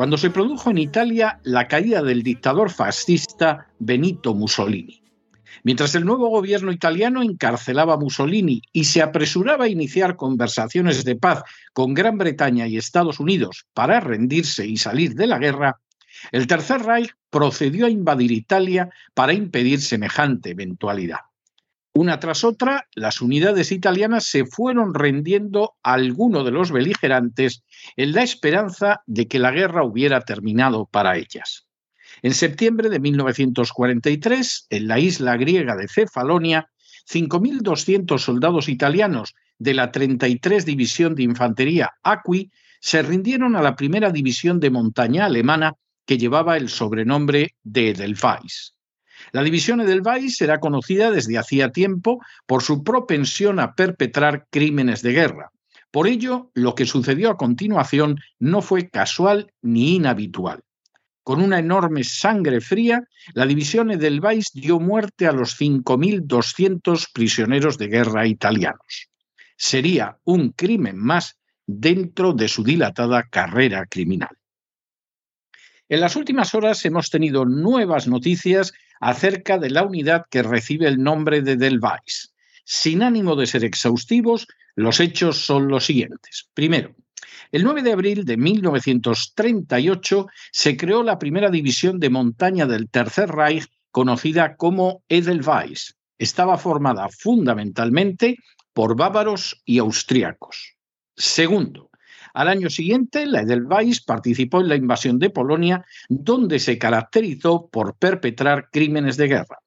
cuando se produjo en Italia la caída del dictador fascista Benito Mussolini. Mientras el nuevo gobierno italiano encarcelaba a Mussolini y se apresuraba a iniciar conversaciones de paz con Gran Bretaña y Estados Unidos para rendirse y salir de la guerra, el Tercer Reich procedió a invadir Italia para impedir semejante eventualidad. Una tras otra, las unidades italianas se fueron rendiendo a alguno de los beligerantes en la esperanza de que la guerra hubiera terminado para ellas. En septiembre de 1943, en la isla griega de Cefalonia, 5.200 soldados italianos de la 33 División de Infantería Acqui se rindieron a la primera división de montaña alemana que llevaba el sobrenombre de Edelweiss. La división Edelweiss era conocida desde hacía tiempo por su propensión a perpetrar crímenes de guerra. Por ello, lo que sucedió a continuación no fue casual ni inhabitual. Con una enorme sangre fría, la división Edelweiss dio muerte a los 5.200 prisioneros de guerra italianos. Sería un crimen más dentro de su dilatada carrera criminal. En las últimas horas hemos tenido nuevas noticias acerca de la unidad que recibe el nombre de Delvais. Sin ánimo de ser exhaustivos, los hechos son los siguientes. Primero, el 9 de abril de 1938 se creó la primera división de montaña del Tercer Reich conocida como Edelweiss. Estaba formada fundamentalmente por bávaros y austriacos. Segundo, al año siguiente, la Edelweiss participó en la invasión de Polonia, donde se caracterizó por perpetrar crímenes de guerra.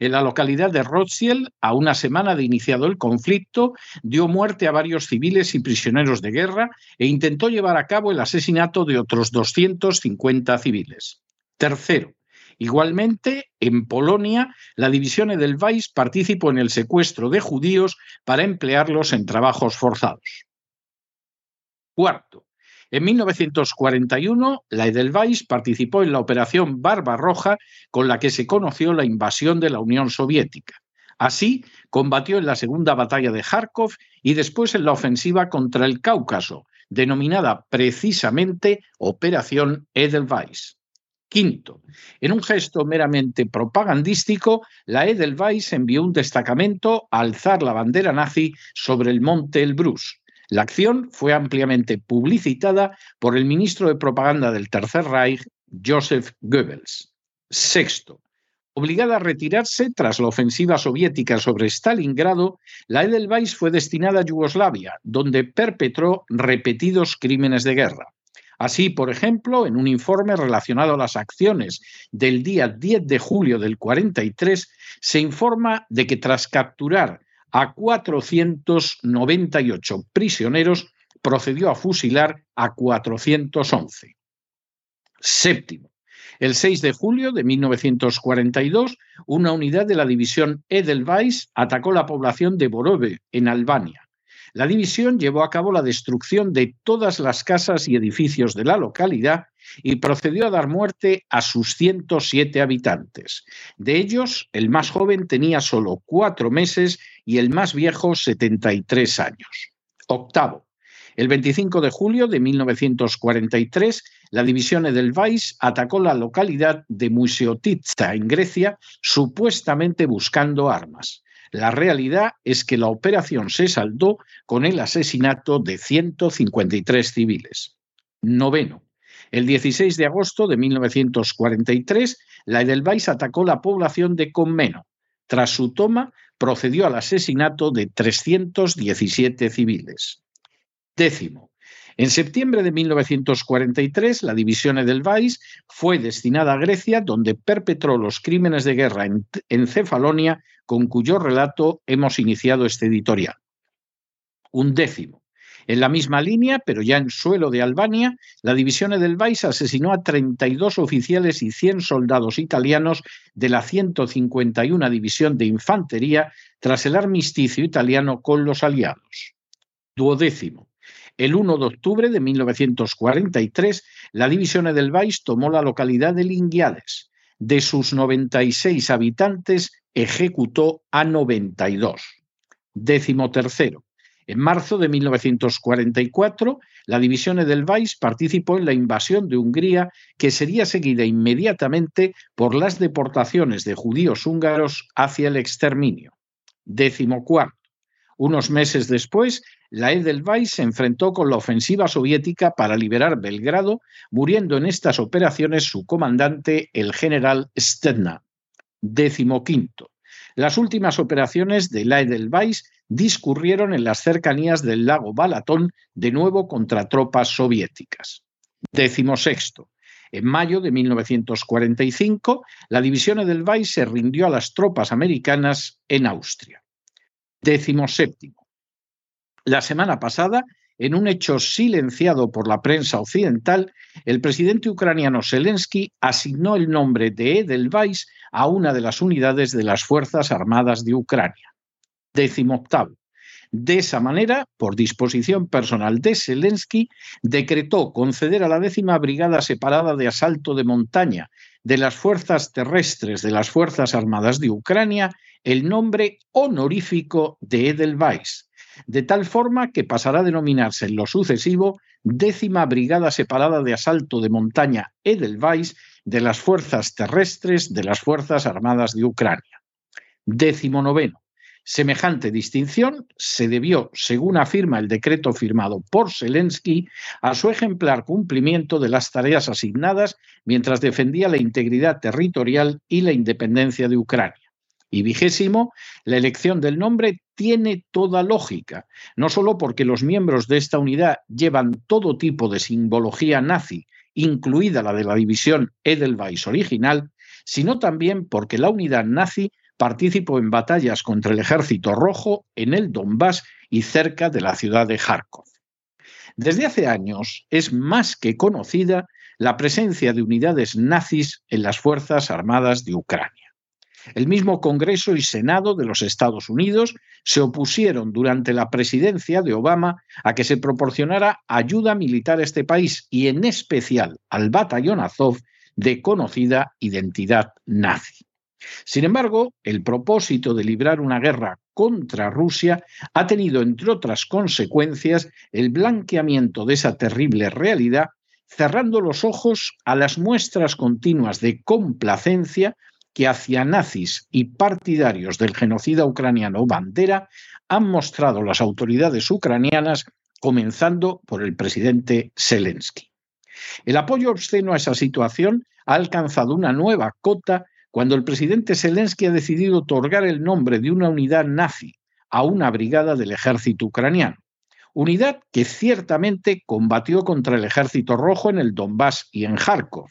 En la localidad de Rothschild, a una semana de iniciado el conflicto, dio muerte a varios civiles y prisioneros de guerra e intentó llevar a cabo el asesinato de otros 250 civiles. Tercero, Igualmente, en Polonia, la división Edelweiss participó en el secuestro de judíos para emplearlos en trabajos forzados. Cuarto, en 1941, la Edelweiss participó en la Operación Barbarroja, con la que se conoció la invasión de la Unión Soviética. Así, combatió en la Segunda Batalla de Kharkov y después en la ofensiva contra el Cáucaso, denominada precisamente Operación Edelweiss. Quinto, en un gesto meramente propagandístico, la Edelweiss envió un destacamento a alzar la bandera nazi sobre el monte Elbrus. La acción fue ampliamente publicitada por el ministro de Propaganda del Tercer Reich, Joseph Goebbels. Sexto, obligada a retirarse tras la ofensiva soviética sobre Stalingrado, la Edelweiss fue destinada a Yugoslavia, donde perpetró repetidos crímenes de guerra. Así, por ejemplo, en un informe relacionado a las acciones del día 10 de julio del 43, se informa de que tras capturar a 498 prisioneros, procedió a fusilar a 411. Séptimo. El 6 de julio de 1942, una unidad de la división Edelweiss atacó la población de Borove, en Albania. La división llevó a cabo la destrucción de todas las casas y edificios de la localidad y procedió a dar muerte a sus 107 habitantes. De ellos, el más joven tenía solo cuatro meses y el más viejo 73 años. Octavo. El 25 de julio de 1943, la división Edelweiss atacó la localidad de Museotitsa, en Grecia, supuestamente buscando armas. La realidad es que la operación se saldó con el asesinato de 153 civiles. Noveno. El 16 de agosto de 1943, la Edelweiss atacó la población de Conmeno. Tras su toma, procedió al asesinato de 317 civiles. Décimo. En septiembre de 1943, la división Edelweiss fue destinada a Grecia, donde perpetró los crímenes de guerra en, en Cefalonia, con cuyo relato hemos iniciado este editorial. Un décimo. En la misma línea, pero ya en suelo de Albania, la división Edelweiss asesinó a 32 oficiales y 100 soldados italianos de la 151 División de Infantería tras el armisticio italiano con los aliados. Duodécimo. El 1 de octubre de 1943, la división Edelweiss tomó la localidad de Linguiades. De sus 96 habitantes, ejecutó a 92. Décimo tercero. En marzo de 1944, la división Edelweiss participó en la invasión de Hungría, que sería seguida inmediatamente por las deportaciones de judíos húngaros hacia el exterminio. Décimo cuarto. Unos meses después, la Edelweiss se enfrentó con la ofensiva soviética para liberar Belgrado, muriendo en estas operaciones su comandante, el general Stedna. Décimo quinto. Las últimas operaciones de la Edelweiss discurrieron en las cercanías del lago Balatón, de nuevo contra tropas soviéticas. Décimo sexto. En mayo de 1945, la división Edelweiss se rindió a las tropas americanas en Austria. Décimo séptimo. La semana pasada, en un hecho silenciado por la prensa occidental, el presidente ucraniano Zelensky asignó el nombre de Edelweiss a una de las unidades de las Fuerzas Armadas de Ucrania. Décimo octavo. De esa manera, por disposición personal de Zelensky, decretó conceder a la décima Brigada Separada de Asalto de Montaña de las Fuerzas Terrestres de las Fuerzas Armadas de Ucrania el nombre honorífico de Edelweiss, de tal forma que pasará a denominarse en lo sucesivo décima Brigada Separada de Asalto de Montaña Edelweiss de las Fuerzas Terrestres de las Fuerzas Armadas de Ucrania. Décimo noveno. Semejante distinción se debió, según afirma el decreto firmado por Zelensky, a su ejemplar cumplimiento de las tareas asignadas mientras defendía la integridad territorial y la independencia de Ucrania. Y vigésimo, la elección del nombre tiene toda lógica, no solo porque los miembros de esta unidad llevan todo tipo de simbología nazi, incluida la de la división Edelweiss original, sino también porque la unidad nazi participó en batallas contra el ejército rojo en el Donbass y cerca de la ciudad de Kharkov. Desde hace años es más que conocida la presencia de unidades nazis en las Fuerzas Armadas de Ucrania. El mismo Congreso y Senado de los Estados Unidos se opusieron durante la presidencia de Obama a que se proporcionara ayuda militar a este país y en especial al batallón Azov de conocida identidad nazi. Sin embargo, el propósito de librar una guerra contra Rusia ha tenido, entre otras consecuencias, el blanqueamiento de esa terrible realidad, cerrando los ojos a las muestras continuas de complacencia que hacia nazis y partidarios del genocida ucraniano Bandera han mostrado las autoridades ucranianas, comenzando por el presidente Zelensky. El apoyo obsceno a esa situación ha alcanzado una nueva cota cuando el presidente Zelensky ha decidido otorgar el nombre de una unidad nazi a una brigada del ejército ucraniano. Unidad que ciertamente combatió contra el ejército rojo en el Donbass y en Kharkov,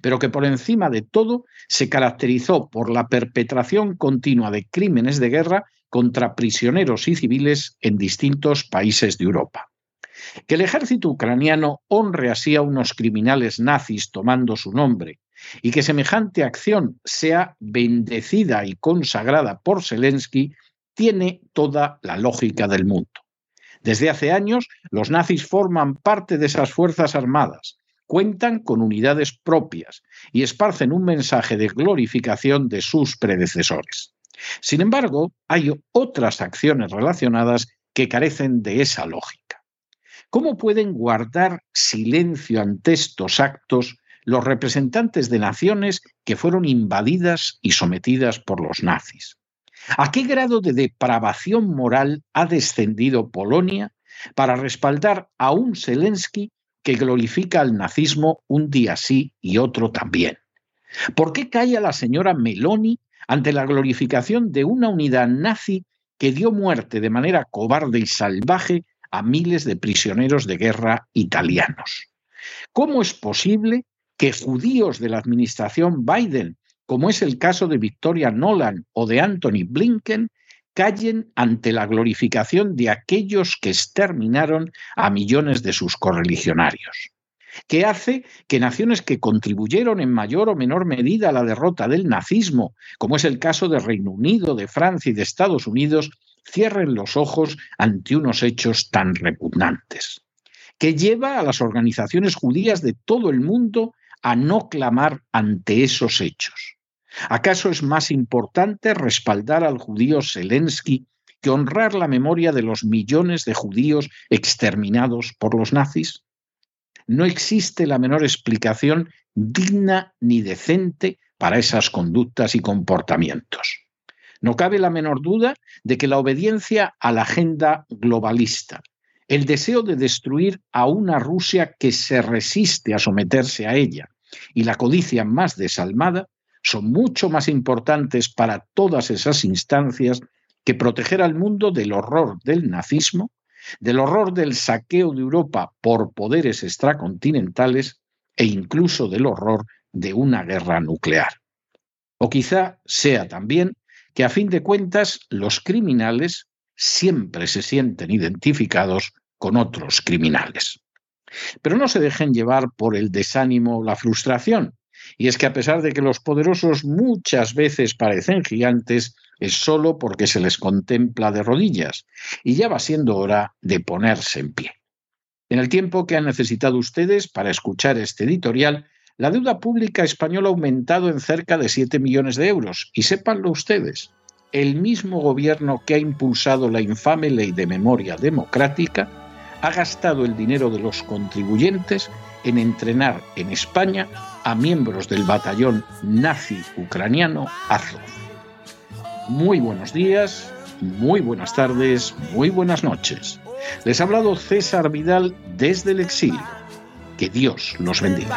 pero que por encima de todo se caracterizó por la perpetración continua de crímenes de guerra contra prisioneros y civiles en distintos países de Europa. Que el ejército ucraniano honre así a unos criminales nazis tomando su nombre y que semejante acción sea bendecida y consagrada por Zelensky tiene toda la lógica del mundo. Desde hace años, los nazis forman parte de esas fuerzas armadas, cuentan con unidades propias y esparcen un mensaje de glorificación de sus predecesores. Sin embargo, hay otras acciones relacionadas que carecen de esa lógica. ¿Cómo pueden guardar silencio ante estos actos los representantes de naciones que fueron invadidas y sometidas por los nazis? ¿A qué grado de depravación moral ha descendido Polonia para respaldar a un Zelensky que glorifica al nazismo un día sí y otro también? ¿Por qué calla la señora Meloni ante la glorificación de una unidad nazi que dio muerte de manera cobarde y salvaje a miles de prisioneros de guerra italianos? ¿Cómo es posible que judíos de la administración Biden como es el caso de Victoria Nolan o de Anthony Blinken, callen ante la glorificación de aquellos que exterminaron a millones de sus correligionarios, que hace que naciones que contribuyeron en mayor o menor medida a la derrota del nazismo, como es el caso de Reino Unido, de Francia y de Estados Unidos, cierren los ojos ante unos hechos tan repugnantes, que lleva a las organizaciones judías de todo el mundo a no clamar ante esos hechos. ¿Acaso es más importante respaldar al judío Zelensky que honrar la memoria de los millones de judíos exterminados por los nazis? No existe la menor explicación digna ni decente para esas conductas y comportamientos. No cabe la menor duda de que la obediencia a la agenda globalista, el deseo de destruir a una Rusia que se resiste a someterse a ella y la codicia más desalmada son mucho más importantes para todas esas instancias que proteger al mundo del horror del nazismo, del horror del saqueo de Europa por poderes extracontinentales e incluso del horror de una guerra nuclear. O quizá sea también que a fin de cuentas los criminales siempre se sienten identificados con otros criminales. Pero no se dejen llevar por el desánimo o la frustración, y es que a pesar de que los poderosos muchas veces parecen gigantes, es solo porque se les contempla de rodillas, y ya va siendo hora de ponerse en pie. En el tiempo que han necesitado ustedes para escuchar este editorial, la deuda pública española ha aumentado en cerca de 7 millones de euros, y sépanlo ustedes, el mismo gobierno que ha impulsado la infame ley de memoria democrática ha gastado el dinero de los contribuyentes en entrenar en España a miembros del batallón nazi ucraniano Azov. Muy buenos días, muy buenas tardes, muy buenas noches. Les ha hablado César Vidal desde el exilio. Que Dios los bendiga.